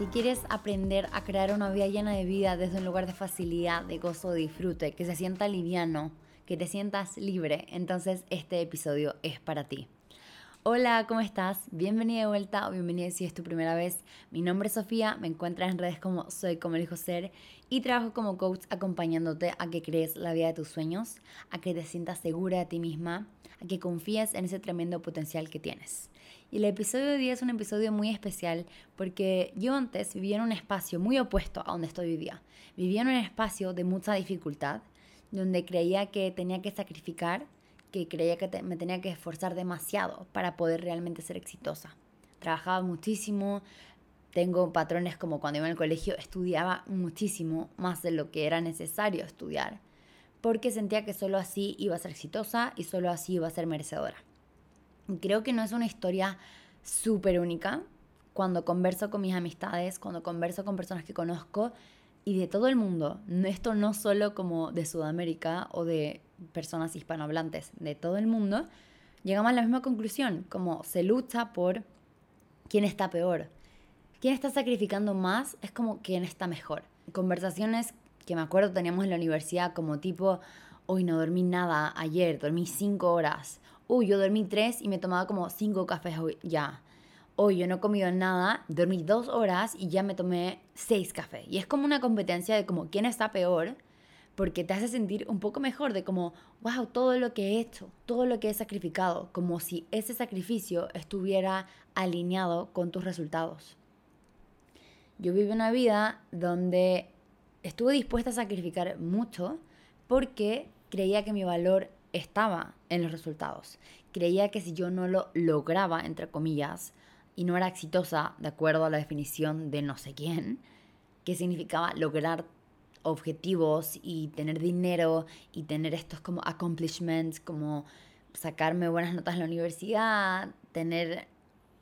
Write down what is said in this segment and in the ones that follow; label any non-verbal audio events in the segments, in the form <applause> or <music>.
Si quieres aprender a crear una vida llena de vida desde un lugar de facilidad, de gozo, de disfrute, que se sienta liviano, que te sientas libre, entonces este episodio es para ti. Hola, ¿cómo estás? Bienvenida de vuelta o bienvenida si es tu primera vez. Mi nombre es Sofía, me encuentras en redes como Soy como elijo ser y trabajo como coach acompañándote a que crees la vida de tus sueños, a que te sientas segura de ti misma, a que confíes en ese tremendo potencial que tienes. Y el episodio de hoy es un episodio muy especial porque yo antes vivía en un espacio muy opuesto a donde estoy hoy día. Vivía en un espacio de mucha dificultad, donde creía que tenía que sacrificar que creía que me tenía que esforzar demasiado para poder realmente ser exitosa. Trabajaba muchísimo, tengo patrones como cuando iba al colegio, estudiaba muchísimo más de lo que era necesario estudiar, porque sentía que solo así iba a ser exitosa y solo así iba a ser merecedora. creo que no es una historia súper única. Cuando converso con mis amistades, cuando converso con personas que conozco, y de todo el mundo. Esto no solo como de Sudamérica o de personas hispanohablantes, de todo el mundo, llegamos a la misma conclusión, como se lucha por quién está peor. Quién está sacrificando más es como quién está mejor. Conversaciones que me acuerdo teníamos en la universidad como tipo, hoy no dormí nada ayer, dormí cinco horas. Uy, yo dormí tres y me tomaba como cinco cafés hoy ya hoy yo no he comido nada, dormí dos horas y ya me tomé seis cafés. Y es como una competencia de como quién está peor, porque te hace sentir un poco mejor de como, wow, todo lo que he hecho, todo lo que he sacrificado, como si ese sacrificio estuviera alineado con tus resultados. Yo vivo una vida donde estuve dispuesta a sacrificar mucho porque creía que mi valor estaba en los resultados. Creía que si yo no lo lograba, entre comillas, y no era exitosa de acuerdo a la definición de no sé quién, que significaba lograr objetivos y tener dinero y tener estos como accomplishments, como sacarme buenas notas en la universidad, tener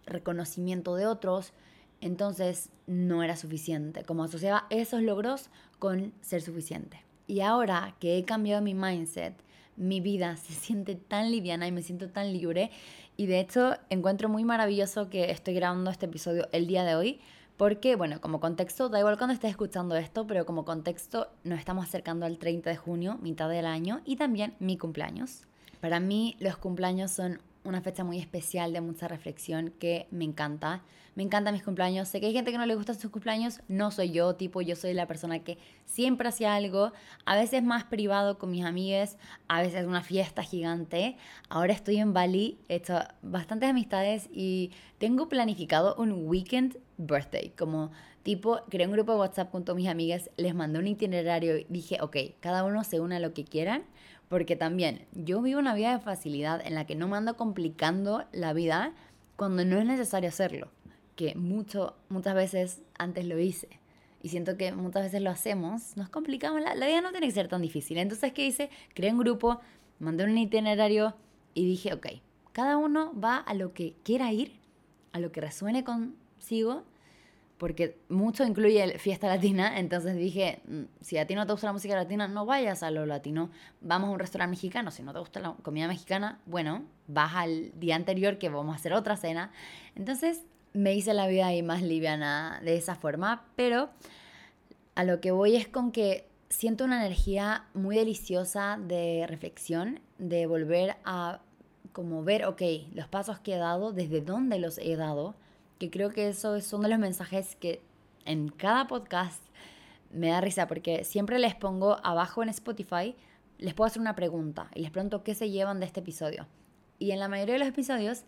reconocimiento de otros, entonces no era suficiente, como asociaba esos logros con ser suficiente. Y ahora que he cambiado mi mindset, mi vida <laughs> se siente tan liviana y me siento tan libre y de hecho, encuentro muy maravilloso que estoy grabando este episodio el día de hoy, porque, bueno, como contexto, da igual cuando estés escuchando esto, pero como contexto nos estamos acercando al 30 de junio, mitad del año, y también mi cumpleaños. Para mí los cumpleaños son una fecha muy especial de mucha reflexión que me encanta. Me encantan mis cumpleaños. Sé que hay gente que no le gustan sus cumpleaños. No soy yo, tipo, yo soy la persona que siempre hacía algo. A veces más privado con mis amigas, a veces una fiesta gigante. Ahora estoy en Bali, he hecho bastantes amistades y tengo planificado un weekend birthday. Como tipo, creé un grupo de WhatsApp con todas mis amigas, les mandé un itinerario y dije, ok, cada uno se une a lo que quieran porque también yo vivo una vida de facilidad en la que no me ando complicando la vida cuando no es necesario hacerlo. Que mucho, muchas veces antes lo hice. Y siento que muchas veces lo hacemos, nos complicamos. La, la vida no tiene que ser tan difícil. Entonces, ¿qué hice? Creé un grupo, mandé un itinerario y dije, ok, cada uno va a lo que quiera ir, a lo que resuene consigo porque mucho incluye fiesta latina, entonces dije, mm, si a ti no te gusta la música latina, no vayas a lo latino, vamos a un restaurante mexicano, si no te gusta la comida mexicana, bueno, vas al día anterior que vamos a hacer otra cena. Entonces me hice la vida ahí más liviana de esa forma, pero a lo que voy es con que siento una energía muy deliciosa de reflexión, de volver a como ver, ok, los pasos que he dado, desde dónde los he dado, que creo que eso son de los mensajes que en cada podcast me da risa porque siempre les pongo abajo en Spotify, les puedo hacer una pregunta y les pregunto qué se llevan de este episodio. Y en la mayoría de los episodios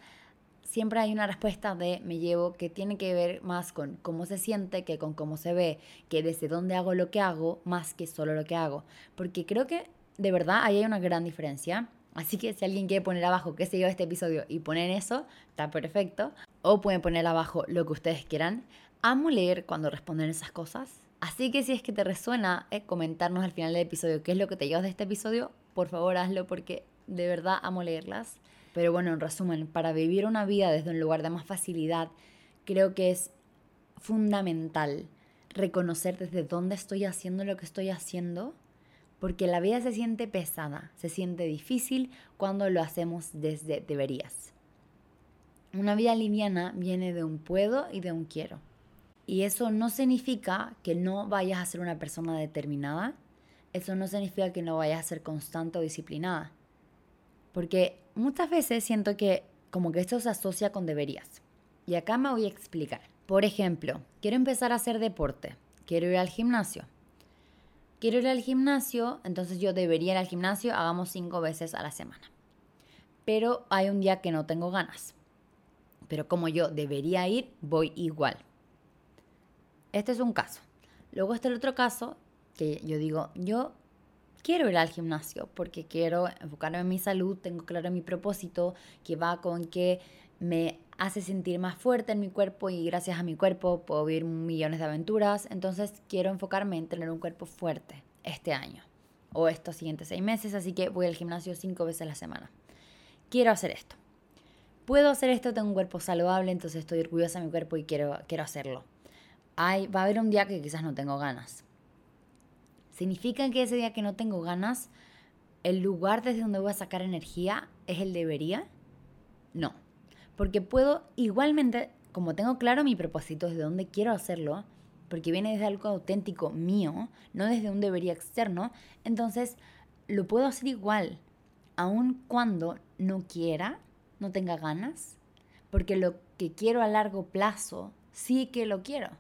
siempre hay una respuesta de me llevo que tiene que ver más con cómo se siente que con cómo se ve, que desde dónde hago lo que hago más que solo lo que hago. Porque creo que de verdad ahí hay una gran diferencia. Así que si alguien quiere poner abajo qué se lleva este episodio y poner eso, está perfecto. O pueden poner abajo lo que ustedes quieran. Amo leer cuando responden esas cosas. Así que si es que te resuena eh, comentarnos al final del episodio qué es lo que te llevas de este episodio, por favor hazlo porque de verdad amo leerlas. Pero bueno, en resumen, para vivir una vida desde un lugar de más facilidad, creo que es fundamental reconocer desde dónde estoy haciendo lo que estoy haciendo porque la vida se siente pesada, se siente difícil cuando lo hacemos desde deberías. Una vida liviana viene de un puedo y de un quiero. Y eso no significa que no vayas a ser una persona determinada. Eso no significa que no vayas a ser constante o disciplinada. Porque muchas veces siento que como que esto se asocia con deberías. Y acá me voy a explicar. Por ejemplo, quiero empezar a hacer deporte. Quiero ir al gimnasio. Quiero ir al gimnasio, entonces yo debería ir al gimnasio, hagamos cinco veces a la semana. Pero hay un día que no tengo ganas. Pero como yo debería ir, voy igual. Este es un caso. Luego está el otro caso que yo digo, yo quiero ir al gimnasio porque quiero enfocarme en mi salud, tengo claro mi propósito que va con que me hace sentir más fuerte en mi cuerpo y gracias a mi cuerpo puedo vivir millones de aventuras. Entonces quiero enfocarme en tener un cuerpo fuerte este año o estos siguientes seis meses, así que voy al gimnasio cinco veces a la semana. Quiero hacer esto. Puedo hacer esto, tengo un cuerpo saludable, entonces estoy orgullosa de mi cuerpo y quiero, quiero hacerlo. Hay, va a haber un día que quizás no tengo ganas. ¿Significa que ese día que no tengo ganas, el lugar desde donde voy a sacar energía es el debería? No porque puedo igualmente, como tengo claro mi propósito, desde dónde quiero hacerlo, porque viene desde algo auténtico mío, no desde un debería externo, entonces lo puedo hacer igual, aun cuando no quiera, no tenga ganas, porque lo que quiero a largo plazo, sí que lo quiero.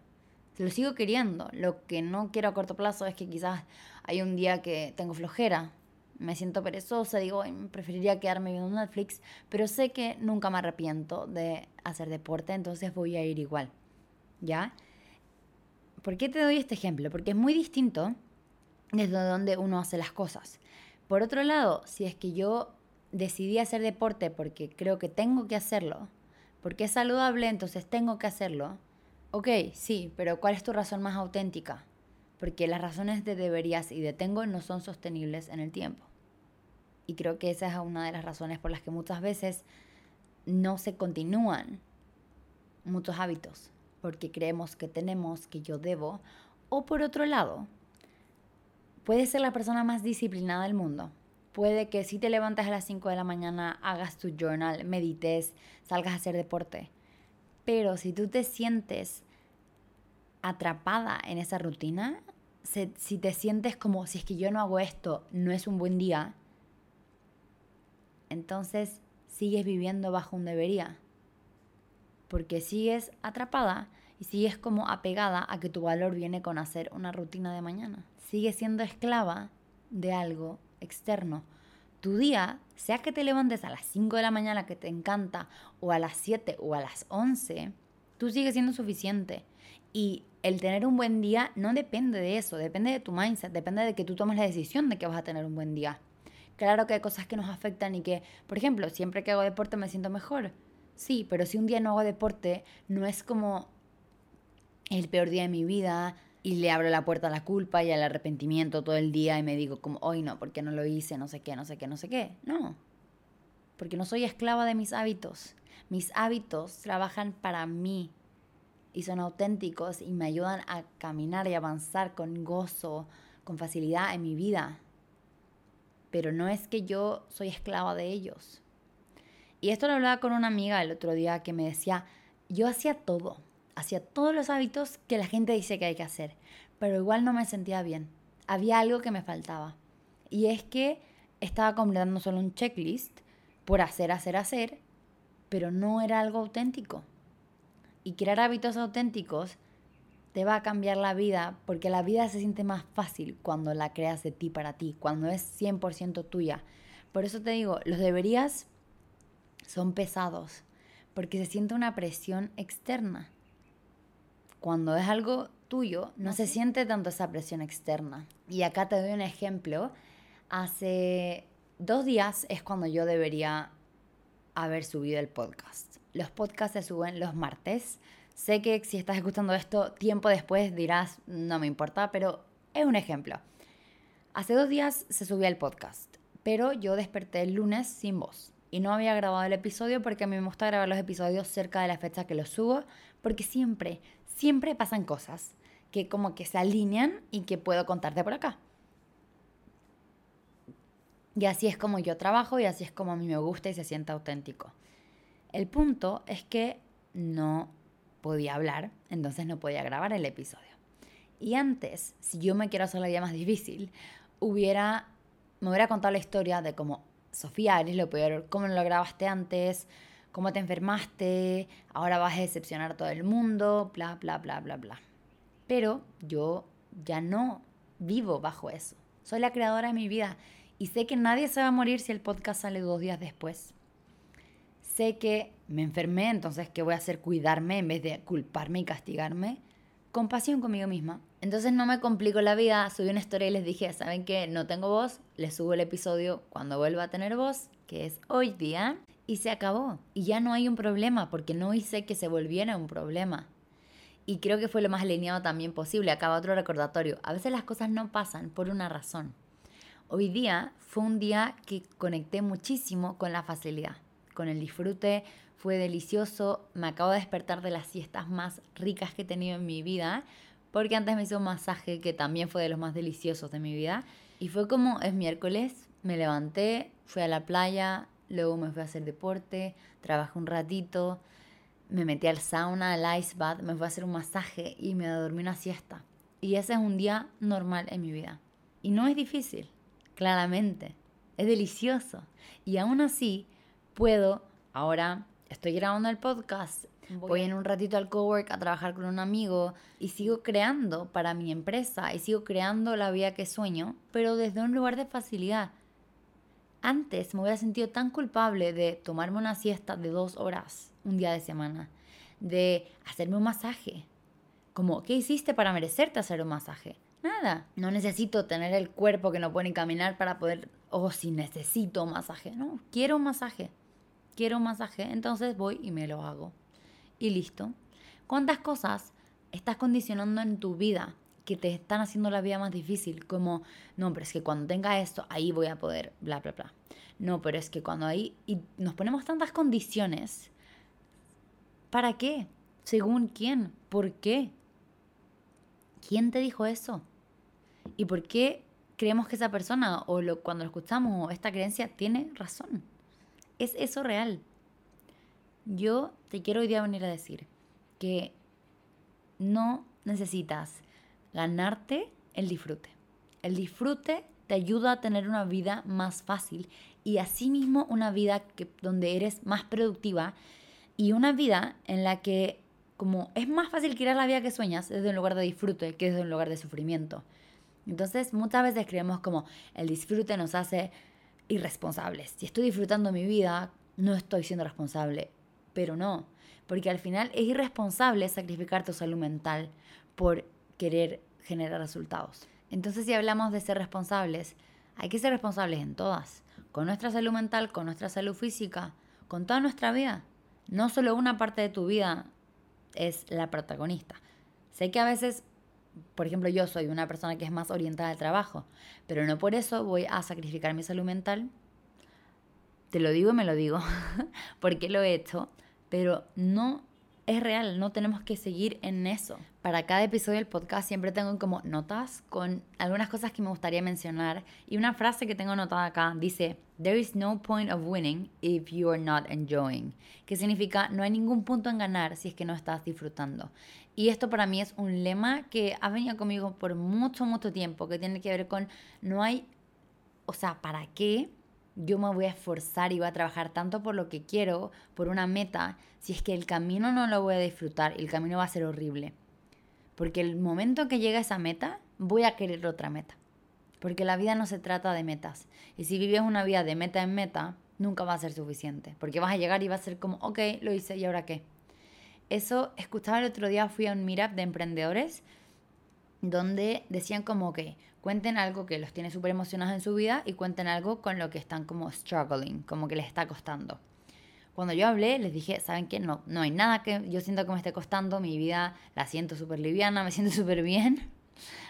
Lo sigo queriendo. Lo que no quiero a corto plazo es que quizás hay un día que tengo flojera me siento perezosa, digo, preferiría quedarme viendo Netflix, pero sé que nunca me arrepiento de hacer deporte, entonces voy a ir igual. ¿Ya? ¿Por qué te doy este ejemplo? Porque es muy distinto desde donde uno hace las cosas. Por otro lado, si es que yo decidí hacer deporte porque creo que tengo que hacerlo, porque es saludable, entonces tengo que hacerlo, ok, sí, pero ¿cuál es tu razón más auténtica? Porque las razones de deberías y de tengo no son sostenibles en el tiempo. Y creo que esa es una de las razones por las que muchas veces no se continúan muchos hábitos, porque creemos que tenemos, que yo debo. O por otro lado, puedes ser la persona más disciplinada del mundo. Puede que si te levantas a las 5 de la mañana, hagas tu journal, medites, salgas a hacer deporte. Pero si tú te sientes atrapada en esa rutina, si te sientes como si es que yo no hago esto, no es un buen día, entonces sigues viviendo bajo un debería. Porque sigues atrapada y sigues como apegada a que tu valor viene con hacer una rutina de mañana. Sigues siendo esclava de algo externo. Tu día, sea que te levantes a las 5 de la mañana que te encanta, o a las 7 o a las 11, tú sigues siendo suficiente. Y el tener un buen día no depende de eso, depende de tu mindset, depende de que tú tomes la decisión de que vas a tener un buen día. Claro que hay cosas que nos afectan y que, por ejemplo, siempre que hago deporte me siento mejor. Sí, pero si un día no hago deporte, no es como el peor día de mi vida y le abro la puerta a la culpa y al arrepentimiento todo el día y me digo como, hoy no, porque no lo hice, no sé qué, no sé qué, no sé qué. No, porque no soy esclava de mis hábitos. Mis hábitos trabajan para mí y son auténticos y me ayudan a caminar y avanzar con gozo, con facilidad en mi vida pero no es que yo soy esclava de ellos. Y esto lo hablaba con una amiga el otro día que me decía, yo hacía todo, hacía todos los hábitos que la gente dice que hay que hacer, pero igual no me sentía bien. Había algo que me faltaba. Y es que estaba completando solo un checklist por hacer, hacer, hacer, pero no era algo auténtico. Y crear hábitos auténticos te va a cambiar la vida porque la vida se siente más fácil cuando la creas de ti para ti, cuando es 100% tuya. Por eso te digo, los deberías son pesados porque se siente una presión externa. Cuando es algo tuyo, no se siente tanto esa presión externa. Y acá te doy un ejemplo. Hace dos días es cuando yo debería haber subido el podcast. Los podcasts se suben los martes Sé que si estás escuchando esto tiempo después dirás, no me importa, pero es un ejemplo. Hace dos días se subió el podcast, pero yo desperté el lunes sin voz. Y no había grabado el episodio porque a mí me gusta grabar los episodios cerca de la fecha que los subo, porque siempre, siempre pasan cosas que como que se alinean y que puedo contarte por acá. Y así es como yo trabajo y así es como a mí me gusta y se siente auténtico. El punto es que no podía hablar, entonces no podía grabar el episodio. Y antes, si yo me quiero hacer la vida más difícil, hubiera, me hubiera contado la historia de cómo Sofía, eres lo peor, cómo lo grabaste antes, cómo te enfermaste, ahora vas a decepcionar a todo el mundo, bla, bla, bla, bla, bla. Pero yo ya no vivo bajo eso. Soy la creadora de mi vida y sé que nadie se va a morir si el podcast sale dos días después. Sé que me enfermé, entonces ¿qué voy a hacer? Cuidarme en vez de culparme y castigarme. Compasión conmigo misma. Entonces no me complico la vida, subí una historia y les dije, ¿saben qué? No tengo voz, les subo el episodio cuando vuelva a tener voz, que es hoy día, y se acabó. Y ya no hay un problema, porque no hice que se volviera un problema. Y creo que fue lo más alineado también posible. Acaba otro recordatorio. A veces las cosas no pasan por una razón. Hoy día fue un día que conecté muchísimo con la facilidad, con el disfrute. Fue delicioso. Me acabo de despertar de las siestas más ricas que he tenido en mi vida. Porque antes me hizo un masaje que también fue de los más deliciosos de mi vida. Y fue como es miércoles, me levanté, fui a la playa, luego me fui a hacer deporte, trabajé un ratito, me metí al sauna, al ice bath, me fui a hacer un masaje y me dormí una siesta. Y ese es un día normal en mi vida. Y no es difícil, claramente. Es delicioso. Y aún así, puedo, ahora estoy grabando el podcast, voy en un ratito al cowork a trabajar con un amigo y sigo creando para mi empresa y sigo creando la vida que sueño, pero desde un lugar de facilidad. Antes me hubiera sentido tan culpable de tomarme una siesta de dos horas un día de semana, de hacerme un masaje. Como, ¿qué hiciste para merecerte hacer un masaje? Nada. No necesito tener el cuerpo que no puede ni caminar para poder, oh, si necesito un masaje. No, quiero un masaje. Quiero un masaje, entonces voy y me lo hago. Y listo. ¿Cuántas cosas estás condicionando en tu vida que te están haciendo la vida más difícil, como, no, pero es que cuando tenga esto, ahí voy a poder, bla, bla, bla. No, pero es que cuando ahí, y nos ponemos tantas condiciones, ¿para qué? ¿Según quién? ¿Por qué? ¿Quién te dijo eso? ¿Y por qué creemos que esa persona o lo, cuando lo escuchamos o esta creencia tiene razón? ¿Es eso real? Yo te quiero hoy día venir a decir que no necesitas ganarte el disfrute. El disfrute te ayuda a tener una vida más fácil y asimismo una vida que, donde eres más productiva y una vida en la que como es más fácil crear la vida que sueñas desde un lugar de disfrute que desde un lugar de sufrimiento. Entonces muchas veces creemos como el disfrute nos hace irresponsables. Si estoy disfrutando mi vida, no estoy siendo responsable. Pero no, porque al final es irresponsable sacrificar tu salud mental por querer generar resultados. Entonces, si hablamos de ser responsables, hay que ser responsables en todas, con nuestra salud mental, con nuestra salud física, con toda nuestra vida. No solo una parte de tu vida es la protagonista. Sé que a veces, por ejemplo, yo soy una persona que es más orientada al trabajo, pero no por eso voy a sacrificar mi salud mental. Te lo digo y me lo digo, <laughs> porque lo he hecho, pero no es real, no tenemos que seguir en eso. Para cada episodio del podcast siempre tengo como notas con algunas cosas que me gustaría mencionar y una frase que tengo anotada acá dice, There is no point of winning if you are not enjoying, que significa no hay ningún punto en ganar si es que no estás disfrutando. Y esto para mí es un lema que ha venido conmigo por mucho, mucho tiempo, que tiene que ver con no hay, o sea, ¿para qué? yo me voy a esforzar y voy a trabajar tanto por lo que quiero, por una meta, si es que el camino no lo voy a disfrutar, el camino va a ser horrible. Porque el momento que llega esa meta, voy a querer otra meta. Porque la vida no se trata de metas. Y si vives una vida de meta en meta, nunca va a ser suficiente. Porque vas a llegar y va a ser como, ok, lo hice, ¿y ahora qué? Eso, escuchaba el otro día, fui a un meetup de emprendedores donde decían como que cuenten algo que los tiene súper emocionados en su vida y cuenten algo con lo que están como struggling, como que les está costando. Cuando yo hablé, les dije, ¿saben qué? No, no hay nada que yo siento que me esté costando, mi vida la siento súper liviana, me siento <laughs> súper bien,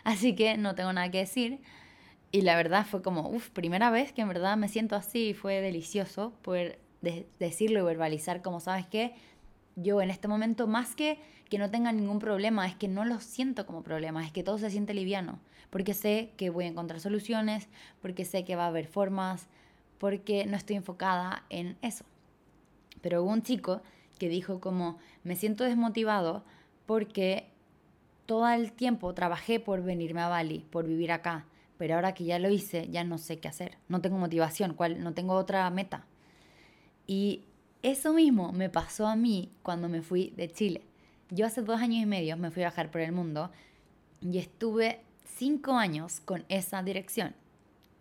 así que no tengo nada que decir. Y la verdad fue como, uff, primera vez que en verdad me siento así fue delicioso poder decirlo y verbalizar como, ¿sabes qué? Yo en este momento, más que que no tenga ningún problema, es que no lo siento como problema, es que todo se siente liviano, porque sé que voy a encontrar soluciones, porque sé que va a haber formas, porque no estoy enfocada en eso. Pero hubo un chico que dijo como, me siento desmotivado porque todo el tiempo trabajé por venirme a Bali, por vivir acá, pero ahora que ya lo hice, ya no sé qué hacer, no tengo motivación, cuál, no tengo otra meta. Y eso mismo me pasó a mí cuando me fui de Chile. Yo hace dos años y medio me fui a viajar por el mundo y estuve cinco años con esa dirección.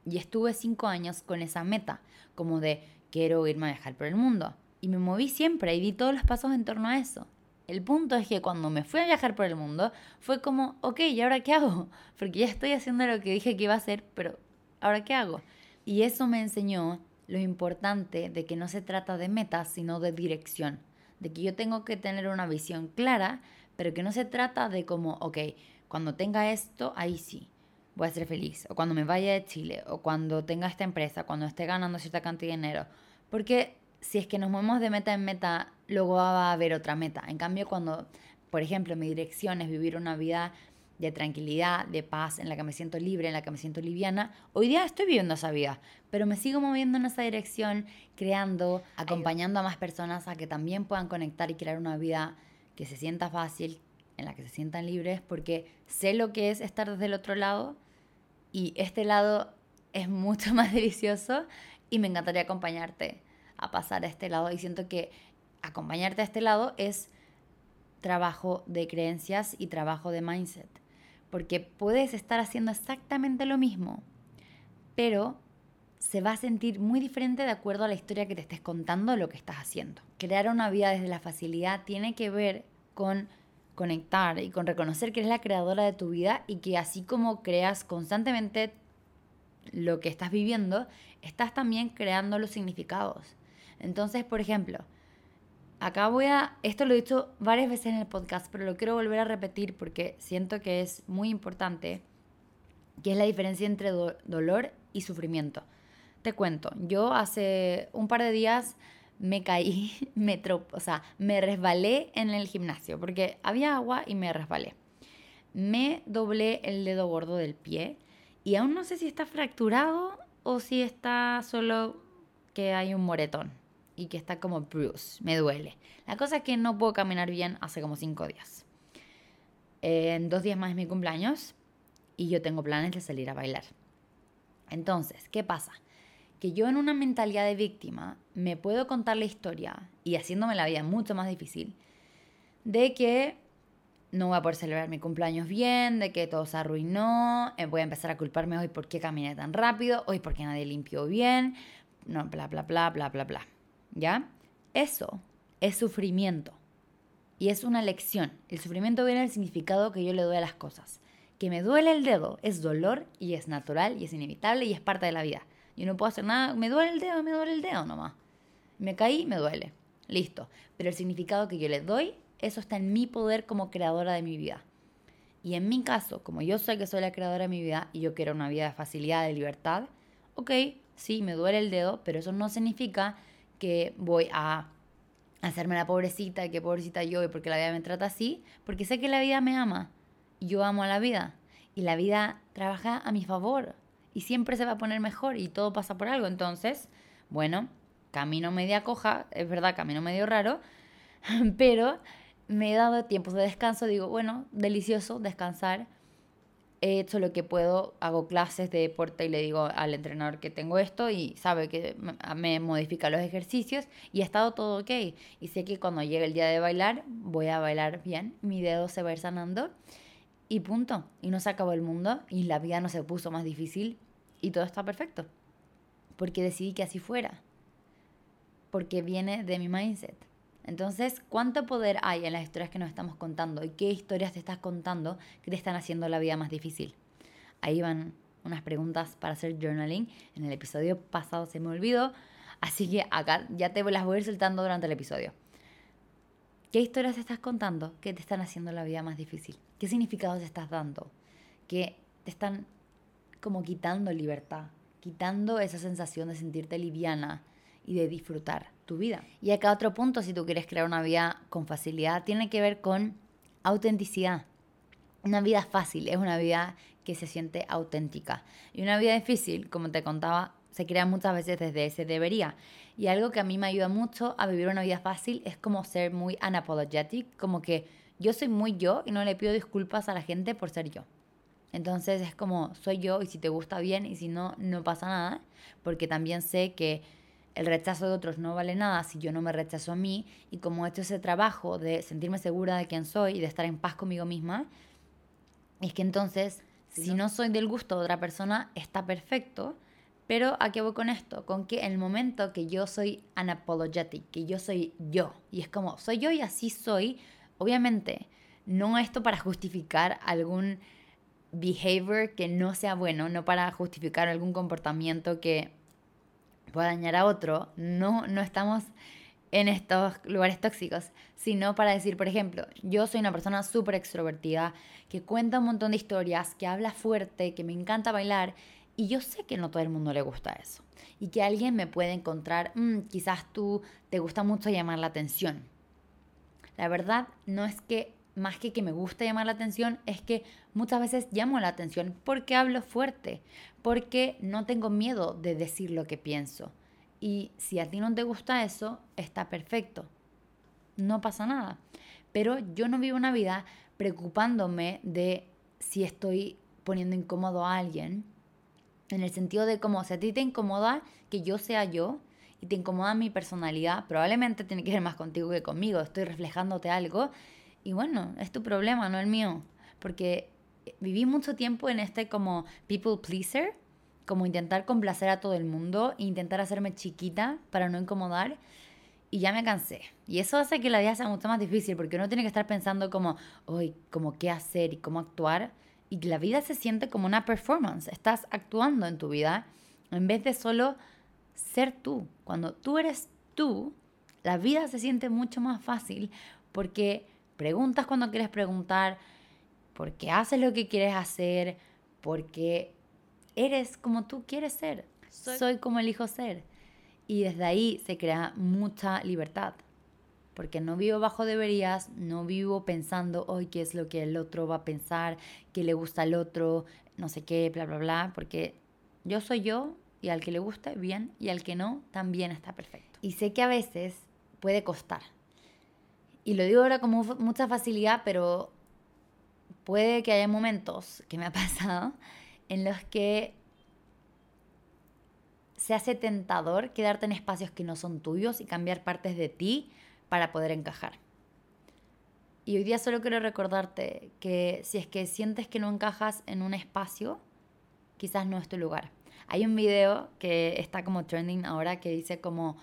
Y estuve cinco años con esa meta, como de quiero irme a viajar por el mundo. Y me moví siempre y di todos los pasos en torno a eso. El punto es que cuando me fui a viajar por el mundo, fue como, ok, ¿y ahora qué hago? <laughs> Porque ya estoy haciendo lo que dije que iba a hacer, pero ¿ahora qué hago? Y eso me enseñó lo importante de que no se trata de metas, sino de dirección. De que yo tengo que tener una visión clara, pero que no se trata de como, ok, cuando tenga esto, ahí sí, voy a ser feliz. O cuando me vaya de Chile, o cuando tenga esta empresa, cuando esté ganando cierta cantidad de dinero. Porque si es que nos movemos de meta en meta, luego va a haber otra meta. En cambio, cuando, por ejemplo, mi dirección es vivir una vida de tranquilidad, de paz, en la que me siento libre, en la que me siento liviana, hoy día estoy viviendo esa vida, pero me sigo moviendo en esa dirección, creando, acompañando a más personas a que también puedan conectar y crear una vida que se sienta fácil, en la que se sientan libres, porque sé lo que es estar desde el otro lado y este lado es mucho <laughs> más delicioso y me encantaría acompañarte a pasar a este lado y siento que acompañarte a este lado es trabajo de creencias y trabajo de mindset, porque puedes estar haciendo exactamente lo mismo, pero se va a sentir muy diferente de acuerdo a la historia que te estés contando lo que estás haciendo. Crear una vida desde la facilidad tiene que ver con conectar y con reconocer que eres la creadora de tu vida y que así como creas constantemente lo que estás viviendo, estás también creando los significados. Entonces, por ejemplo, acá voy a, esto lo he dicho varias veces en el podcast, pero lo quiero volver a repetir porque siento que es muy importante, que es la diferencia entre dolor y sufrimiento. Te cuento, yo hace un par de días me caí, <laughs> me o sea, me resbalé en el gimnasio porque había agua y me resbalé. Me doblé el dedo gordo del pie y aún no sé si está fracturado o si está solo que hay un moretón y que está como bruce, me duele. La cosa es que no puedo caminar bien hace como cinco días. En dos días más es mi cumpleaños y yo tengo planes de salir a bailar. Entonces, ¿qué pasa? Que yo en una mentalidad de víctima me puedo contar la historia y haciéndome la vida mucho más difícil de que no voy a poder celebrar mi cumpleaños bien, de que todo se arruinó, eh, voy a empezar a culparme hoy por qué caminé tan rápido, hoy porque nadie limpió bien, no, bla, bla, bla, bla, bla, bla. ¿Ya? Eso es sufrimiento. Y es una lección. El sufrimiento viene del significado que yo le doy a las cosas. Que me duele el dedo es dolor y es natural y es inevitable y es parte de la vida. Yo no puedo hacer nada, me duele el dedo, me duele el dedo nomás. Me caí, me duele. Listo. Pero el significado que yo le doy, eso está en mi poder como creadora de mi vida. Y en mi caso, como yo sé que soy la creadora de mi vida y yo quiero una vida de facilidad, de libertad, ok, sí, me duele el dedo, pero eso no significa que voy a hacerme la pobrecita que pobrecita yo y porque la vida me trata así, porque sé que la vida me ama yo amo a la vida y la vida trabaja a mi favor y siempre se va a poner mejor y todo pasa por algo. Entonces, bueno, camino media coja, es verdad, camino medio raro, <laughs> pero me he dado tiempos de descanso, digo, bueno, delicioso descansar he hecho lo que puedo, hago clases de deporte y le digo al entrenador que tengo esto y sabe que me modifica los ejercicios y ha estado todo ok. Y sé que cuando llegue el día de bailar, voy a bailar bien, mi dedo se va a ir sanando y punto. Y no se acabó el mundo y la vida no se puso más difícil y todo está perfecto. Porque decidí que así fuera. Porque viene de mi mindset. Entonces, ¿cuánto poder hay en las historias que nos estamos contando? ¿Y qué historias te estás contando que te están haciendo la vida más difícil? Ahí van unas preguntas para hacer journaling. En el episodio pasado se me olvidó, así que acá ya te las voy a ir soltando durante el episodio. ¿Qué historias te estás contando que te están haciendo la vida más difícil? ¿Qué significados estás dando? Que te están como quitando libertad, quitando esa sensación de sentirte liviana y de disfrutar tu vida. Y acá otro punto, si tú quieres crear una vida con facilidad, tiene que ver con autenticidad. Una vida fácil es una vida que se siente auténtica. Y una vida difícil, como te contaba, se crea muchas veces desde ese debería. Y algo que a mí me ayuda mucho a vivir una vida fácil es como ser muy unapologetic, como que yo soy muy yo y no le pido disculpas a la gente por ser yo. Entonces es como soy yo y si te gusta bien y si no, no pasa nada, porque también sé que el rechazo de otros no vale nada si yo no me rechazo a mí y como he hecho ese trabajo de sentirme segura de quién soy y de estar en paz conmigo misma, es que entonces si no soy del gusto de otra persona está perfecto, pero ¿a qué voy con esto? Con que en el momento que yo soy unapologetic, que yo soy yo, y es como, soy yo y así soy, obviamente, no esto para justificar algún behavior que no sea bueno, no para justificar algún comportamiento que pueda dañar a otro, no, no estamos en estos lugares tóxicos, sino para decir, por ejemplo, yo soy una persona súper extrovertida, que cuenta un montón de historias, que habla fuerte, que me encanta bailar y yo sé que no todo el mundo le gusta eso. Y que alguien me puede encontrar, mm, quizás tú te gusta mucho llamar la atención. La verdad no es que más que que me gusta llamar la atención, es que muchas veces llamo la atención porque hablo fuerte, porque no tengo miedo de decir lo que pienso. Y si a ti no te gusta eso, está perfecto. No pasa nada. Pero yo no vivo una vida preocupándome de si estoy poniendo incómodo a alguien en el sentido de como, si a ti te incomoda que yo sea yo y te incomoda mi personalidad, probablemente tiene que ver más contigo que conmigo. Estoy reflejándote algo y bueno, es tu problema, no el mío. Porque viví mucho tiempo en este como people pleaser, como intentar complacer a todo el mundo, intentar hacerme chiquita para no incomodar. Y ya me cansé. Y eso hace que la vida sea mucho más difícil porque uno tiene que estar pensando como, hoy, como qué hacer y cómo actuar y la vida se siente como una performance. Estás actuando en tu vida en vez de solo ser tú. Cuando tú eres tú, la vida se siente mucho más fácil porque preguntas cuando quieres preguntar, porque haces lo que quieres hacer, porque eres como tú quieres ser. Soy, Soy como elijo ser. Y desde ahí se crea mucha libertad porque no vivo bajo deberías, no vivo pensando hoy qué es lo que el otro va a pensar, qué le gusta al otro, no sé qué, bla, bla, bla, porque yo soy yo y al que le guste, bien, y al que no, también está perfecto. Y sé que a veces puede costar. Y lo digo ahora con mucha facilidad, pero puede que haya momentos que me ha <laughs> pasado en los que se hace tentador quedarte en espacios que no son tuyos y cambiar partes de ti para poder encajar. Y hoy día solo quiero recordarte que si es que sientes que no encajas en un espacio, quizás no es tu lugar. Hay un video que está como trending ahora que dice como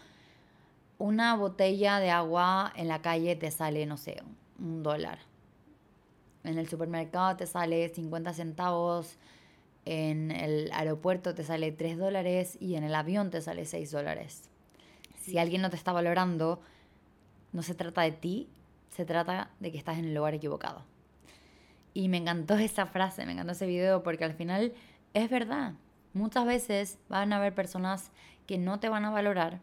una botella de agua en la calle te sale, no sé, un dólar. En el supermercado te sale 50 centavos, en el aeropuerto te sale 3 dólares y en el avión te sale 6 dólares. Si alguien no te está valorando, no se trata de ti, se trata de que estás en el lugar equivocado. Y me encantó <laughs> esa frase, me encantó ese video porque al final es verdad. Muchas veces van a haber personas que no te van a valorar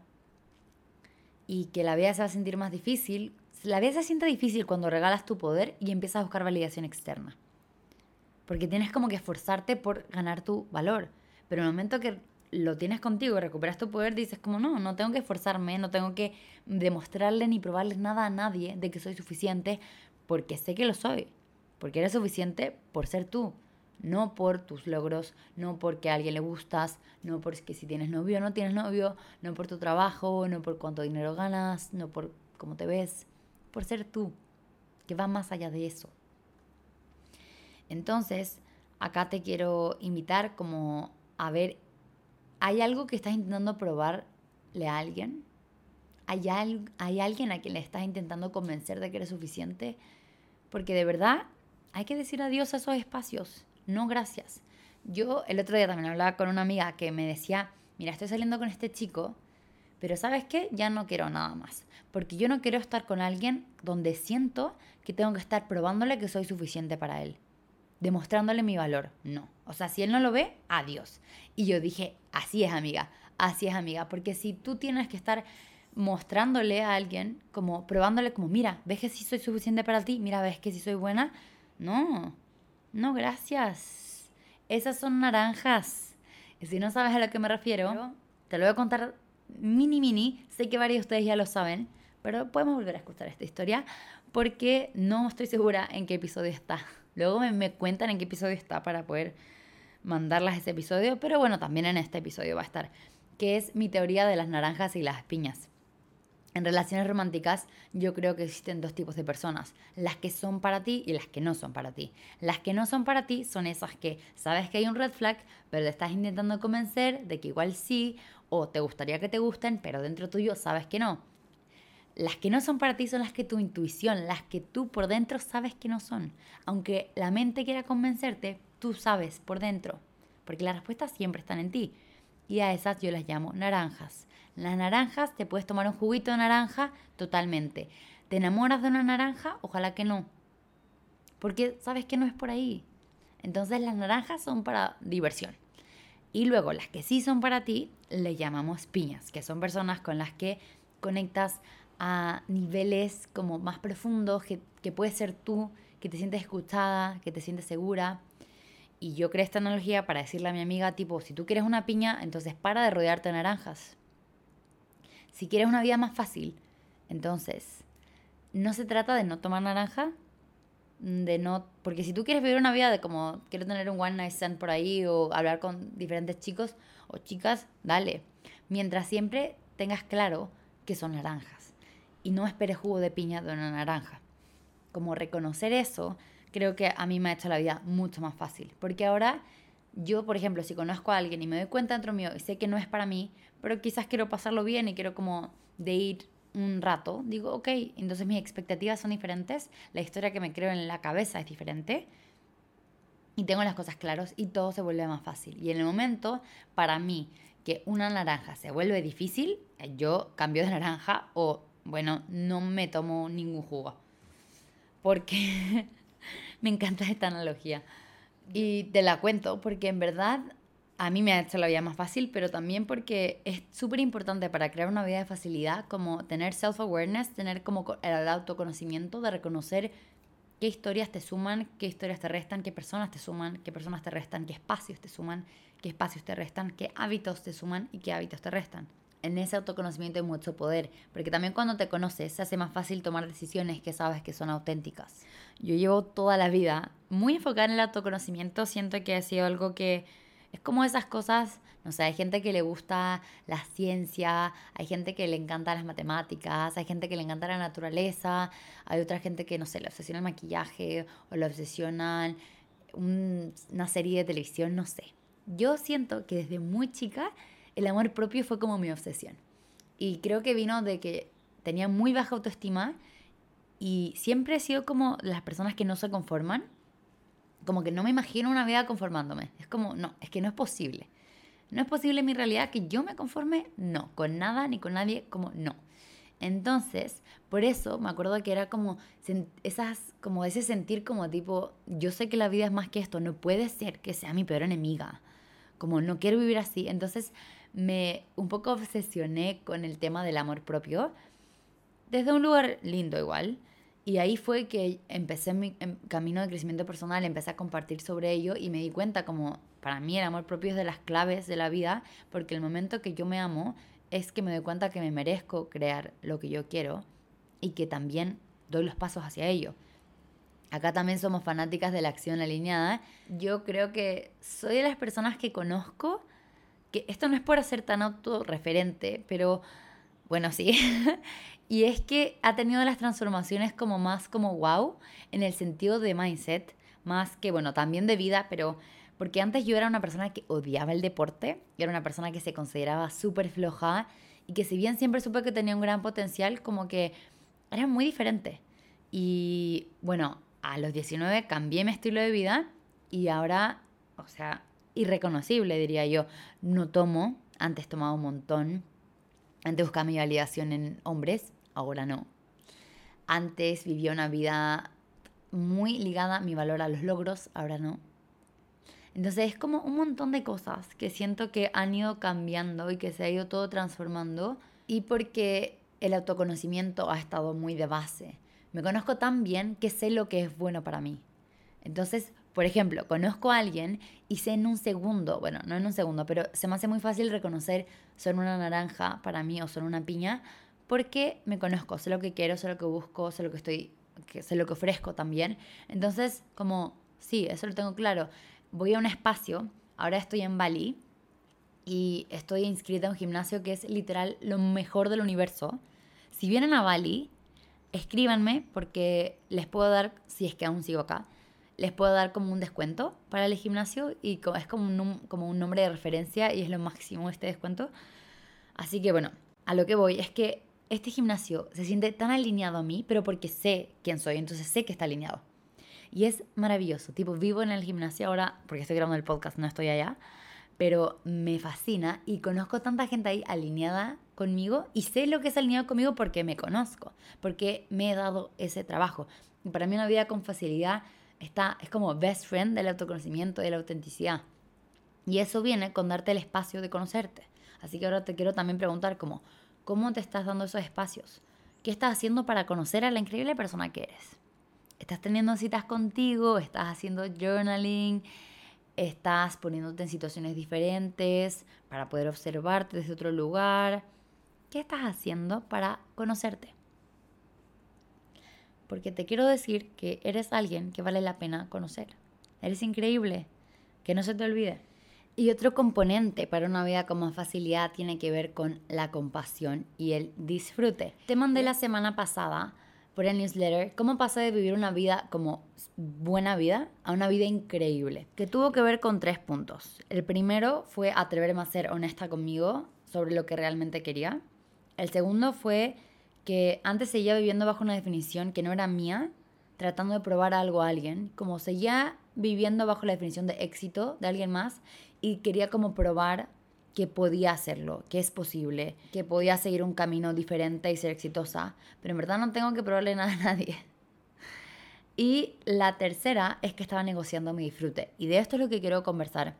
y que la vida se va a sentir más difícil. La vida se siente difícil cuando regalas tu poder y empiezas a buscar validación externa. Porque tienes como que esforzarte por ganar tu valor. Pero en el momento que lo tienes contigo, recuperas tu poder, dices como no, no tengo que esforzarme, no tengo que demostrarle ni probarle nada a nadie de que soy suficiente, porque sé que lo soy, porque eres suficiente por ser tú, no por tus logros, no porque a alguien le gustas, no porque si tienes novio o no tienes novio, no por tu trabajo, no por cuánto dinero ganas, no por cómo te ves, por ser tú, que va más allá de eso. Entonces, acá te quiero invitar como a ver ¿Hay algo que estás intentando probarle a alguien? ¿Hay, ¿Hay alguien a quien le estás intentando convencer de que eres suficiente? Porque de verdad hay que decir adiós a esos espacios. No gracias. Yo el otro día también hablaba con una amiga que me decía, mira, estoy saliendo con este chico, pero ¿sabes qué? Ya no quiero nada más. Porque yo no quiero estar con alguien donde siento que tengo que estar probándole que soy suficiente para él demostrándole mi valor. No. O sea, si él no lo ve, adiós. Y yo dije, así es amiga, así es amiga. Porque si tú tienes que estar mostrándole a alguien, como probándole como, mira, ves que sí soy suficiente para ti, mira, ves que sí soy buena. No, no, gracias. Esas son naranjas. Y si no sabes a lo que me refiero, te lo voy a contar mini mini. Sé que varios de ustedes ya lo saben, pero podemos volver a escuchar esta historia porque no estoy segura en qué episodio está. Luego me, me cuentan en qué episodio está para poder mandarlas ese episodio, pero bueno, también en este episodio va a estar, que es mi teoría de las naranjas y las piñas. En relaciones románticas yo creo que existen dos tipos de personas, las que son para ti y las que no son para ti. Las que no son para ti son esas que sabes que hay un red flag, pero te estás intentando convencer de que igual sí, o te gustaría que te gusten, pero dentro tuyo sabes que no. Las que no son para ti son las que tu intuición, las que tú por dentro sabes que no son. Aunque la mente quiera convencerte, tú sabes por dentro, porque las respuestas siempre están en ti. Y a esas yo las llamo naranjas. Las naranjas, te puedes tomar un juguito de naranja totalmente. ¿Te enamoras de una naranja? Ojalá que no. Porque sabes que no es por ahí. Entonces las naranjas son para diversión. Y luego las que sí son para ti, le llamamos piñas, que son personas con las que conectas a niveles como más profundos, que, que puede ser tú, que te sientes escuchada, que te sientes segura. Y yo creé esta analogía para decirle a mi amiga, tipo, si tú quieres una piña, entonces para de rodearte de naranjas. Si quieres una vida más fácil, entonces, no se trata de no tomar naranja, de no, porque si tú quieres vivir una vida de como quiero tener un one night stand por ahí o hablar con diferentes chicos o chicas, dale. Mientras siempre tengas claro que son naranjas y no esperes jugo de piña de una naranja. Como reconocer eso, creo que a mí me ha hecho la vida mucho más fácil, porque ahora yo, por ejemplo, si conozco a alguien y me doy cuenta dentro mío y sé que no es para mí, pero quizás quiero pasarlo bien y quiero como de ir un rato, digo, ok, entonces mis expectativas son diferentes, la historia que me creo en la cabeza es diferente y tengo las cosas claras y todo se vuelve más fácil. Y en el momento, para mí, que una naranja se vuelve difícil, yo cambio de <laughs> naranja o, bueno, no me tomo ningún jugo. Porque <laughs> me encanta esta analogía. Y te la cuento porque en verdad a mí me ha hecho la vida más fácil, pero también porque es súper importante para crear una vida de facilidad, como tener self-awareness, tener como el autoconocimiento de reconocer qué historias te suman, qué historias te restan, qué personas te suman, qué personas te restan, qué espacios te suman, qué espacios te restan, qué hábitos te suman y qué hábitos te restan. En ese autoconocimiento hay mucho poder, porque también cuando te conoces se hace más fácil tomar decisiones que sabes que son auténticas. Yo llevo toda la vida muy enfocada en el autoconocimiento, siento que ha sido algo que es como esas cosas, no sé, hay gente que le gusta la ciencia, hay gente que le encanta las matemáticas, hay gente que le encanta la naturaleza, hay otra gente que, no sé, le obsesiona el maquillaje o le obsesiona una serie de televisión, no sé. Yo siento que desde muy chica el amor propio fue como mi obsesión. Y creo que vino de que tenía muy baja autoestima y siempre he sido como las personas que no se conforman. Como que no me imagino una vida conformándome. Es como, no, es que no es posible. No es posible en mi realidad que yo me conforme, no, con nada ni con nadie, como no. Entonces, por eso me acuerdo que era como esas, como ese sentir como tipo, yo sé que la vida es más que esto, no puede ser que sea mi peor enemiga. Como no quiero vivir así. Entonces, me un poco obsesioné con el tema del amor propio, desde un lugar lindo igual. Y ahí fue que empecé mi camino de crecimiento personal, empecé a compartir sobre ello y me di cuenta como para mí el amor propio es de las claves de la vida, porque el momento que yo me amo es que me doy cuenta que me merezco crear lo que yo quiero y que también doy los pasos hacia ello. Acá también somos fanáticas de la acción alineada. Yo creo que soy de las personas que conozco que esto no es por ser tan autorreferente, pero bueno, sí. <laughs> y es que ha tenido las transformaciones como más como wow, en el sentido de mindset, más que, bueno, también de vida, pero porque antes yo era una persona que odiaba el deporte, era una persona que se consideraba súper floja y que si bien siempre supe que tenía un gran potencial, como que era muy diferente. Y bueno, a los 19 cambié mi estilo de vida y ahora, o sea, irreconocible, diría yo. No tomo, antes tomaba un montón. Antes buscaba mi validación en hombres, ahora no. Antes vivía una vida muy ligada a mi valor a los logros, ahora no. Entonces es como un montón de cosas que siento que han ido cambiando y que se ha ido todo transformando y porque el autoconocimiento ha estado muy de base. Me conozco tan bien que sé lo que es bueno para mí. Entonces Por ejemplo, conozco a alguien y sé en un segundo, bueno, no en un segundo, pero se me hace muy fácil reconocer son una naranja para mí o son una piña porque me conozco, sé lo que quiero, sé lo que busco, sé lo que estoy, sé lo que ofrezco también. Entonces, como, sí, eso lo tengo claro. Voy a un espacio, ahora estoy en Bali y estoy inscrita en un gimnasio que es literal lo mejor del universo. Si vienen a Bali, escríbanme porque les puedo dar, si es que aún sigo acá, les puedo dar como un descuento para el gimnasio y es como un, como un nombre de referencia y es lo máximo este descuento. Así que bueno, a lo que voy es que este gimnasio se siente tan alineado a mí, pero porque sé quién soy, entonces sé que está alineado. Y es maravilloso, tipo, vivo en el gimnasio ahora, porque estoy grabando el podcast, no estoy allá, pero me fascina y conozco tanta gente ahí alineada conmigo y sé lo que es alineado conmigo porque me conozco, porque me he dado ese trabajo. Y para mí una vida con facilidad está, es como best friend del autoconocimiento de la autenticidad. Y eso viene con darte el espacio de conocerte. Así que ahora te quiero también preguntar como, ¿cómo te estás dando esos espacios? ¿Qué estás haciendo para conocer a la increíble persona que eres? ¿Estás teniendo citas contigo? ¿Estás haciendo journaling? ¿Estás poniéndote en situaciones diferentes para poder observarte desde otro lugar? ¿Qué estás haciendo para conocerte? porque te quiero decir que eres alguien que vale la pena conocer. Eres increíble, que no se te olvide. Y otro componente para una vida con más facilidad tiene que ver con la compasión y el disfrute. Te mandé la semana pasada por el newsletter cómo pasé de vivir una vida como buena vida a una vida increíble, que tuvo que ver con tres puntos. El primero fue atreverme a ser honesta conmigo sobre lo que realmente quería. El segundo fue que antes seguía viviendo bajo una definición que no era mía, tratando de probar algo a alguien, como seguía viviendo bajo la definición de éxito de alguien más y quería como probar que podía hacerlo, que es posible, que podía seguir un camino diferente y ser exitosa, pero en verdad no tengo que probarle nada a nadie. <laughs> Y la tercera es que estaba negociando mi disfrute. Y de esto es lo que quiero conversar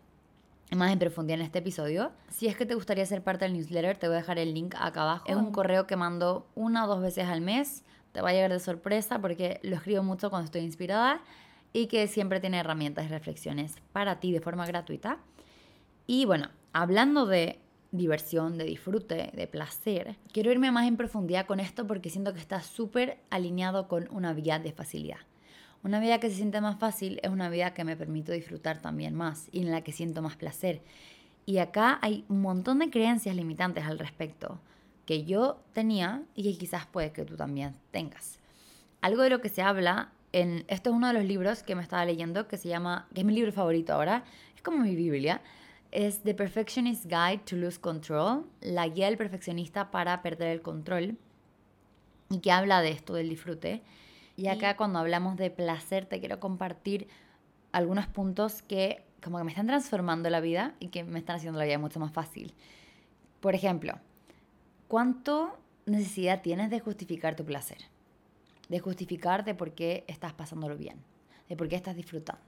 más en profundidad en este episodio. Si es que te gustaría ser parte del newsletter, te voy a dejar el link acá abajo. Es un correo que mando una o dos veces al mes. Te va a llegar de sorpresa porque lo escribo mucho cuando estoy inspirada y que siempre tiene herramientas y reflexiones para ti de forma gratuita. Y bueno, hablando de diversión, de disfrute, de placer, quiero irme más en profundidad con esto porque siento que está súper alineado con una vía de facilidad. Una vida que se siente más fácil es una vida que me permito disfrutar también más y en la que siento más placer. Y acá hay un montón de creencias limitantes al respecto que yo tenía y que quizás puede que tú también tengas. Algo de lo que se habla en esto es uno de los libros que me estaba leyendo que se llama, que es mi libro favorito ahora, es como mi Biblia, es The Perfectionist Guide to Lose Control, la guía del perfeccionista para perder el control y que habla de esto del disfrute y acá cuando hablamos de placer te quiero compartir algunos puntos que como que me están transformando la vida y que me están haciendo la vida mucho más fácil. Por ejemplo, ¿cuánto necesidad tienes de justificar tu placer? De justificar de por qué estás pasándolo bien, de por qué estás disfrutando.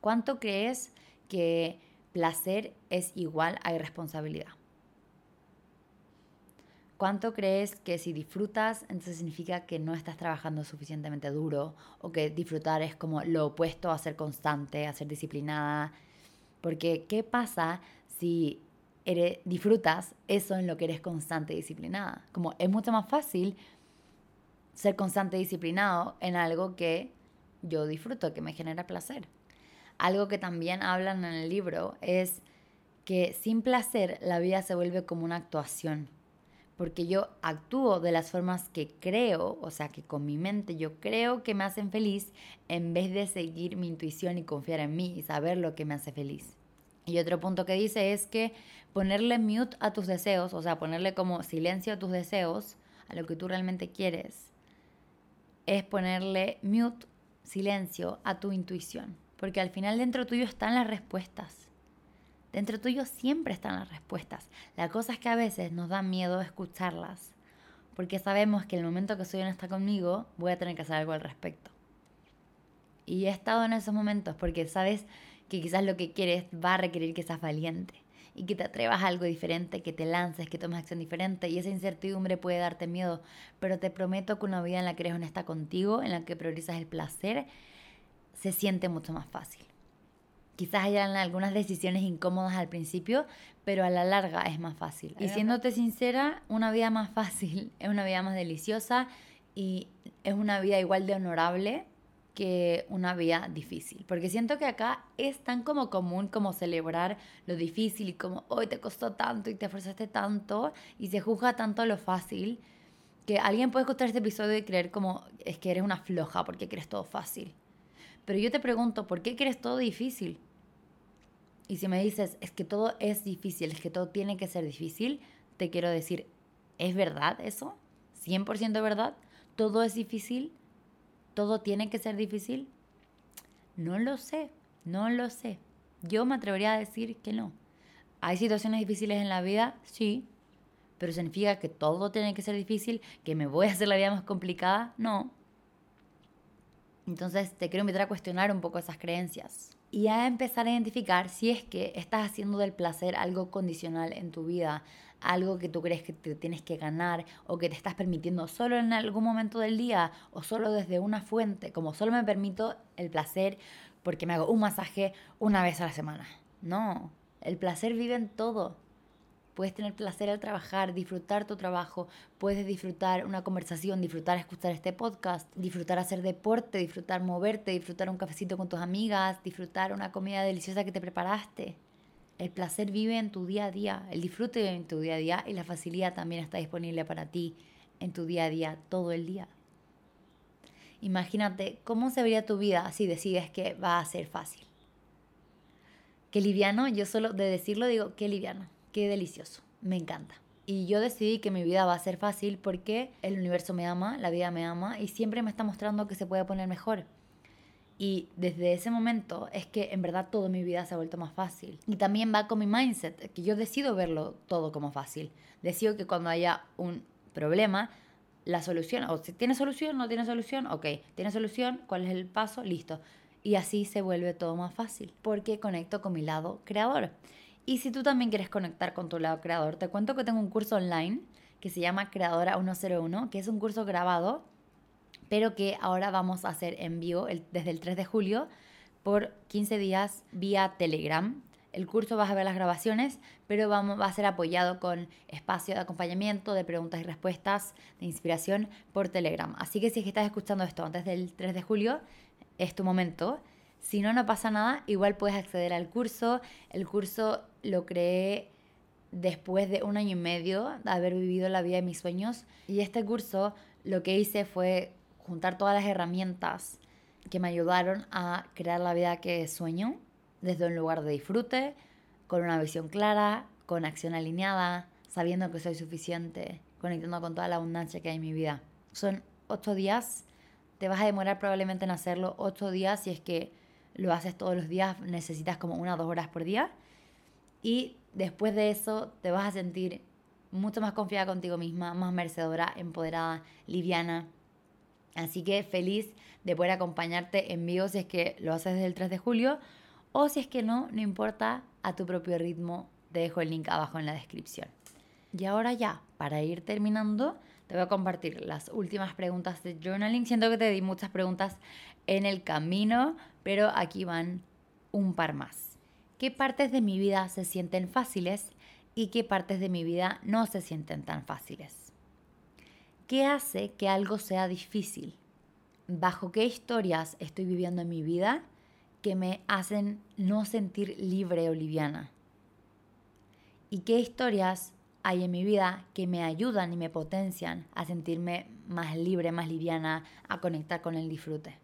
¿Cuánto crees que placer es igual a irresponsabilidad? ¿Cuánto crees que si disfrutas, entonces significa que no estás trabajando suficientemente duro o que disfrutar es como lo opuesto a ser constante, a ser disciplinada? Porque ¿qué pasa si disfrutas eso en lo que eres constante y disciplinada? Como es mucho más fácil ser constante y disciplinado en algo que yo disfruto, que me genera placer. Algo que también hablan en el libro es que sin placer la vida se vuelve como una actuación porque yo actúo de las formas que creo, o sea, que con mi mente yo creo que me hacen feliz, en vez de seguir mi intuición y confiar en mí y saber lo que me hace feliz. Y otro punto que dice es que ponerle mute a tus deseos, o sea, ponerle como silencio a tus deseos, a lo que tú realmente quieres, es ponerle mute, silencio a tu intuición. Porque al final dentro tuyo están las respuestas. Dentro tuyo siempre están las respuestas. La cosa es que a veces nos da miedo escucharlas, porque sabemos que el momento que soy honesta conmigo voy a tener que hacer algo al respecto. Y he estado en esos momentos porque sabes que quizás lo que quieres va a requerir que seas valiente y que te atrevas a algo diferente, que te lances, que tomes acción diferente y esa incertidumbre puede darte miedo, pero te prometo que una vida en la que eres honesta contigo, en la que priorizas el placer, se siente mucho más fácil. Quizás hayan algunas decisiones incómodas al principio, pero a la larga es más fácil. Y siéndote sincera, una vida más <laughs> fácil es una vida más deliciosa y es una vida igual de honorable que una vida difícil. Porque siento que acá es tan como común como celebrar lo difícil y como hoy te costó tanto y te esforzaste tanto y se juzga tanto lo fácil que alguien puede escuchar este episodio y creer como es que eres una floja porque quieres todo fácil. Pero yo te pregunto, ¿por qué quieres todo difícil? Y si me dices, es que todo es difícil, es que todo tiene que ser difícil, te quiero decir, ¿es verdad eso? ¿100% verdad? ¿Todo es difícil? ¿Todo tiene que ser difícil? No lo sé, no lo sé. Yo me atrevería a decir que no. ¿Hay situaciones difíciles en la vida? Sí. ¿Pero significa que todo tiene que ser difícil? ¿Que me voy a hacer la vida más complicada? No. Entonces te quiero invitar a cuestionar un poco esas creencias y a empezar a identificar si es que estás haciendo del placer algo condicional en tu vida, algo que tú crees que te tienes que ganar o que te estás permitiendo solo en algún momento del día o solo desde una fuente, como solo me permito el placer porque me hago un masaje una vez a la semana. No, el placer vive en todo. Puedes tener placer al trabajar, disfrutar tu trabajo, puedes disfrutar una conversación, disfrutar escuchar este podcast, disfrutar hacer deporte, disfrutar moverte, disfrutar un cafecito con tus amigas, disfrutar una comida deliciosa que te preparaste. El placer vive en tu día a día, el disfrute vive en tu día a día y la facilidad también está disponible para ti en tu día a día, todo el día. Imagínate cómo se vería tu vida si decides que va a ser fácil. Qué liviano, yo solo de decirlo digo, qué liviano qué delicioso, me encanta. Y yo decidí que mi vida va a ser fácil porque el universo me ama, la vida me ama y siempre me está mostrando que se puede poner mejor. Y desde ese momento es que en verdad toda mi vida se ha vuelto más fácil. Y también va con mi mindset, que yo decido verlo todo como fácil. Decido que cuando haya un problema, la solución, o si tiene solución, no tiene solución, ok, tiene solución, ¿cuál es el paso? Listo. Y así se vuelve todo más fácil, porque conecto con mi lado creador. Y si tú también quieres conectar con tu lado creador, te cuento que tengo un curso online que se llama Creadora 101, que es un curso grabado, pero que ahora vamos a hacer en vivo desde el 3 de julio por 15 días vía Telegram. El curso vas a ver las grabaciones, pero vamos, va a ser apoyado con espacio de acompañamiento, de preguntas y respuestas, de inspiración por Telegram. Así que si estás escuchando esto antes del 3 de julio, es tu momento. Si no, no pasa nada, igual puedes acceder al curso. El curso lo creé después de un año y medio de haber vivido la vida de mis sueños. Y este curso lo que hice fue juntar todas las herramientas que me ayudaron a crear la vida que sueño desde un lugar de disfrute, con una visión clara, con acción alineada, sabiendo que soy suficiente, conectando con toda la abundancia que hay en mi vida. Son ocho días, te vas a demorar probablemente en hacerlo ocho días si es que lo haces todos los días, necesitas como una o dos horas por día. Y después de eso te vas a sentir mucho más confiada contigo misma, más merecedora, empoderada, liviana. Así que feliz de poder acompañarte en vivo si es que lo haces desde el 3 de julio o si es que no, no importa, a tu propio ritmo. Te dejo el link abajo en la descripción. Y ahora ya, para ir terminando, te voy a compartir las últimas preguntas de journaling. Siento que te di muchas preguntas en el camino, pero aquí van un par más. ¿Qué partes de mi vida se sienten fáciles y qué partes de mi vida no se sienten tan fáciles? ¿Qué hace que algo sea difícil? ¿Bajo qué historias estoy viviendo en mi vida que me hacen no sentir libre o liviana? ¿Y qué historias hay en mi vida que me ayudan y me potencian a sentirme más libre, más liviana, a conectar con el disfrute?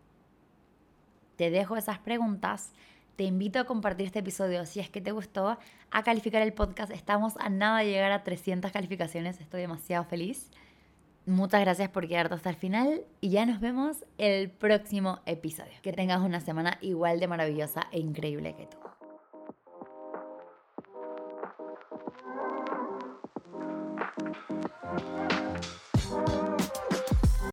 Te dejo esas preguntas te invito a compartir este episodio si es que te gustó, a calificar el podcast. Estamos a nada de llegar a 300 calificaciones, estoy demasiado feliz. Muchas gracias por quedarte hasta el final y ya nos vemos el próximo episodio. Que tengas una semana igual de maravillosa e increíble que tú.